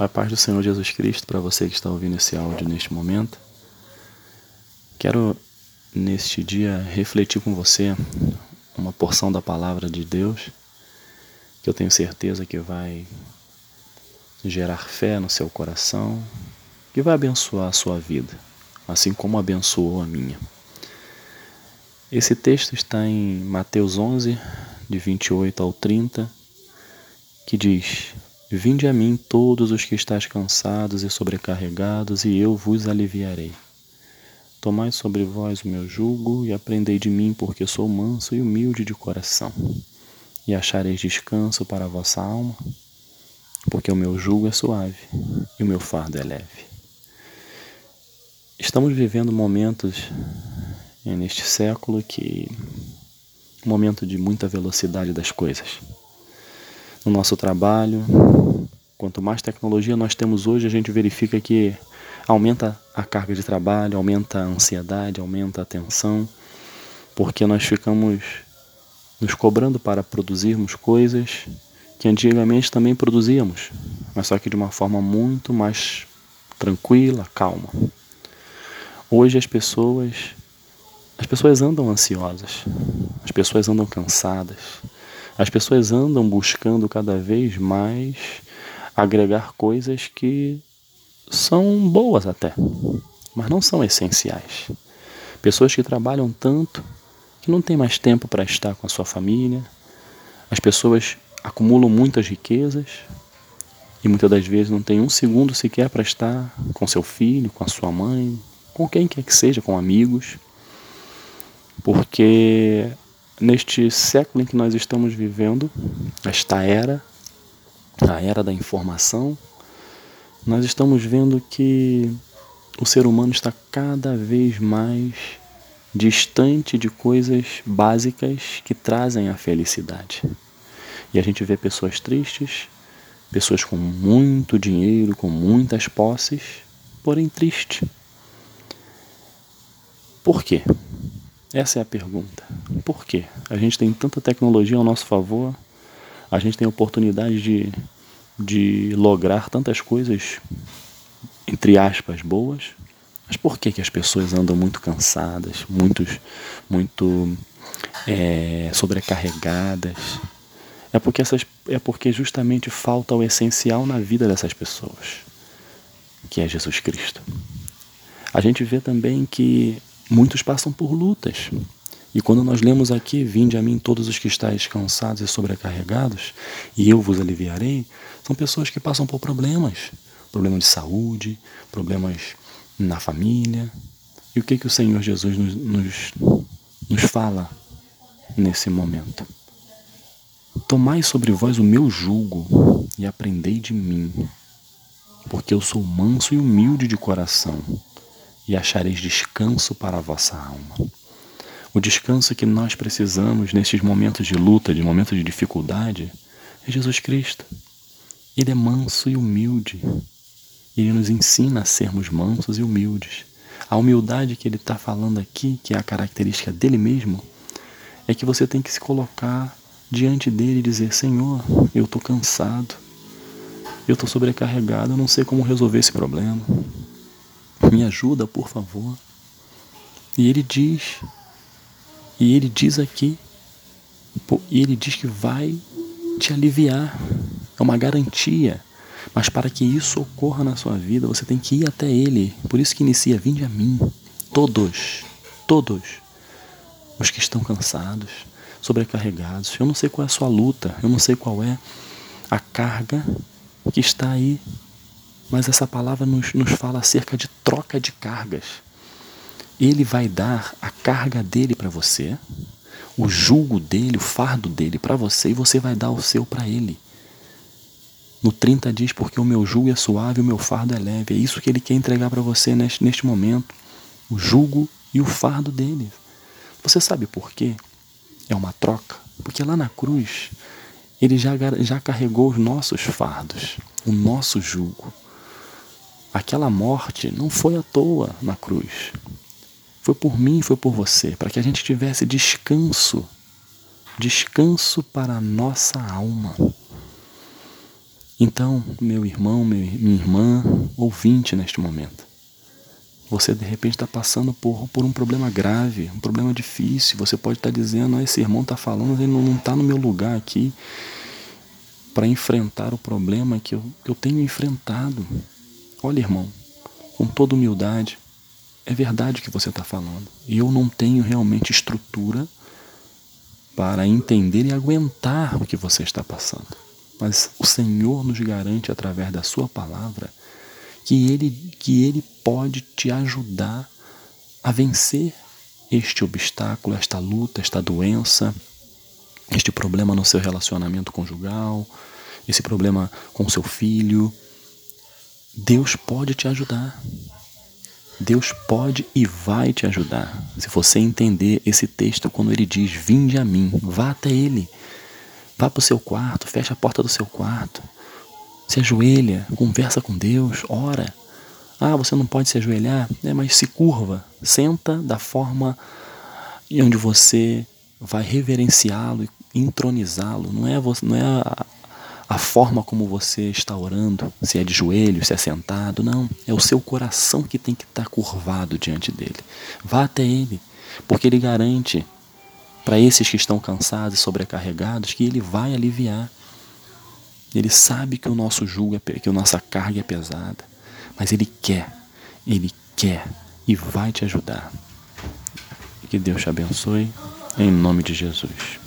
A paz do Senhor Jesus Cristo para você que está ouvindo esse áudio neste momento. Quero neste dia refletir com você uma porção da palavra de Deus que eu tenho certeza que vai gerar fé no seu coração, que vai abençoar a sua vida, assim como abençoou a minha. Esse texto está em Mateus 11, de 28 ao 30, que diz: Vinde a mim todos os que estáis cansados e sobrecarregados, e eu vos aliviarei. Tomai sobre vós o meu jugo e aprendei de mim, porque sou manso e humilde de coração, e achareis descanso para a vossa alma, porque o meu jugo é suave e o meu fardo é leve. Estamos vivendo momentos eh, neste século que momento de muita velocidade das coisas no nosso trabalho. Quanto mais tecnologia nós temos hoje, a gente verifica que aumenta a carga de trabalho, aumenta a ansiedade, aumenta a tensão, porque nós ficamos nos cobrando para produzirmos coisas que antigamente também produzíamos, mas só que de uma forma muito mais tranquila, calma. Hoje as pessoas as pessoas andam ansiosas, as pessoas andam cansadas, as pessoas andam buscando cada vez mais agregar coisas que são boas até, mas não são essenciais. Pessoas que trabalham tanto que não têm mais tempo para estar com a sua família. As pessoas acumulam muitas riquezas e muitas das vezes não tem um segundo sequer para estar com seu filho, com a sua mãe, com quem quer que seja, com amigos, porque neste século em que nós estamos vivendo, esta era, a era da informação, nós estamos vendo que o ser humano está cada vez mais distante de coisas básicas que trazem a felicidade. E a gente vê pessoas tristes, pessoas com muito dinheiro, com muitas posses, porém triste. Por quê? Essa é a pergunta. Por quê? A gente tem tanta tecnologia ao nosso favor, a gente tem oportunidade de, de lograr tantas coisas, entre aspas, boas, mas por que, que as pessoas andam muito cansadas, muitos, muito é, sobrecarregadas? É porque, essas, é porque justamente falta o essencial na vida dessas pessoas, que é Jesus Cristo. A gente vê também que muitos passam por lutas. E quando nós lemos aqui, vinde a mim todos os que estáis cansados e sobrecarregados, e eu vos aliviarei, são pessoas que passam por problemas, problemas de saúde, problemas na família. E o que, que o Senhor Jesus nos, nos, nos fala nesse momento? Tomai sobre vós o meu jugo e aprendei de mim, porque eu sou manso e humilde de coração e achareis descanso para a vossa alma. O descanso que nós precisamos nesses momentos de luta, de momentos de dificuldade, é Jesus Cristo. Ele é manso e humilde. Ele nos ensina a sermos mansos e humildes. A humildade que ele está falando aqui, que é a característica dele mesmo, é que você tem que se colocar diante dele e dizer: Senhor, eu estou cansado, eu estou sobrecarregado, eu não sei como resolver esse problema. Me ajuda, por favor. E ele diz, e ele diz aqui, e ele diz que vai te aliviar. É uma garantia. Mas para que isso ocorra na sua vida, você tem que ir até Ele. Por isso que inicia, vinde a mim. Todos, todos os que estão cansados, sobrecarregados. Eu não sei qual é a sua luta, eu não sei qual é a carga que está aí mas essa palavra nos, nos fala acerca de troca de cargas. Ele vai dar a carga dele para você, o jugo dele, o fardo dele para você, e você vai dar o seu para ele. No 30 diz, porque o meu jugo é suave, o meu fardo é leve. É isso que ele quer entregar para você neste, neste momento. O jugo e o fardo dele. Você sabe por quê? É uma troca. Porque lá na cruz, ele já, já carregou os nossos fardos, o nosso jugo. Aquela morte não foi à toa na cruz. Foi por mim, foi por você, para que a gente tivesse descanso, descanso para a nossa alma. Então, meu irmão, minha irmã, ouvinte neste momento, você de repente está passando por, por um problema grave, um problema difícil. Você pode estar tá dizendo: ah, esse irmão está falando, ele não está no meu lugar aqui para enfrentar o problema que eu, eu tenho enfrentado. Olha, irmão, com toda humildade, é verdade o que você está falando. E eu não tenho realmente estrutura para entender e aguentar o que você está passando. Mas o Senhor nos garante através da Sua palavra que Ele, que Ele pode te ajudar a vencer este obstáculo, esta luta, esta doença, este problema no seu relacionamento conjugal, esse problema com seu filho. Deus pode te ajudar. Deus pode e vai te ajudar. Se você entender esse texto quando ele diz: Vinde a mim, vá até ele. Vá para o seu quarto, feche a porta do seu quarto. Se ajoelha, conversa com Deus, ora. Ah, você não pode se ajoelhar, é, mas se curva, senta da forma onde você vai reverenciá-lo e entronizá-lo. Não é, não é a, a forma como você está orando, se é de joelho, se é sentado, não. É o seu coração que tem que estar curvado diante dele. Vá até ele, porque ele garante para esses que estão cansados e sobrecarregados que ele vai aliviar. Ele sabe que o nosso jugo é que a nossa carga é pesada, mas ele quer, ele quer e vai te ajudar. Que Deus te abençoe em nome de Jesus.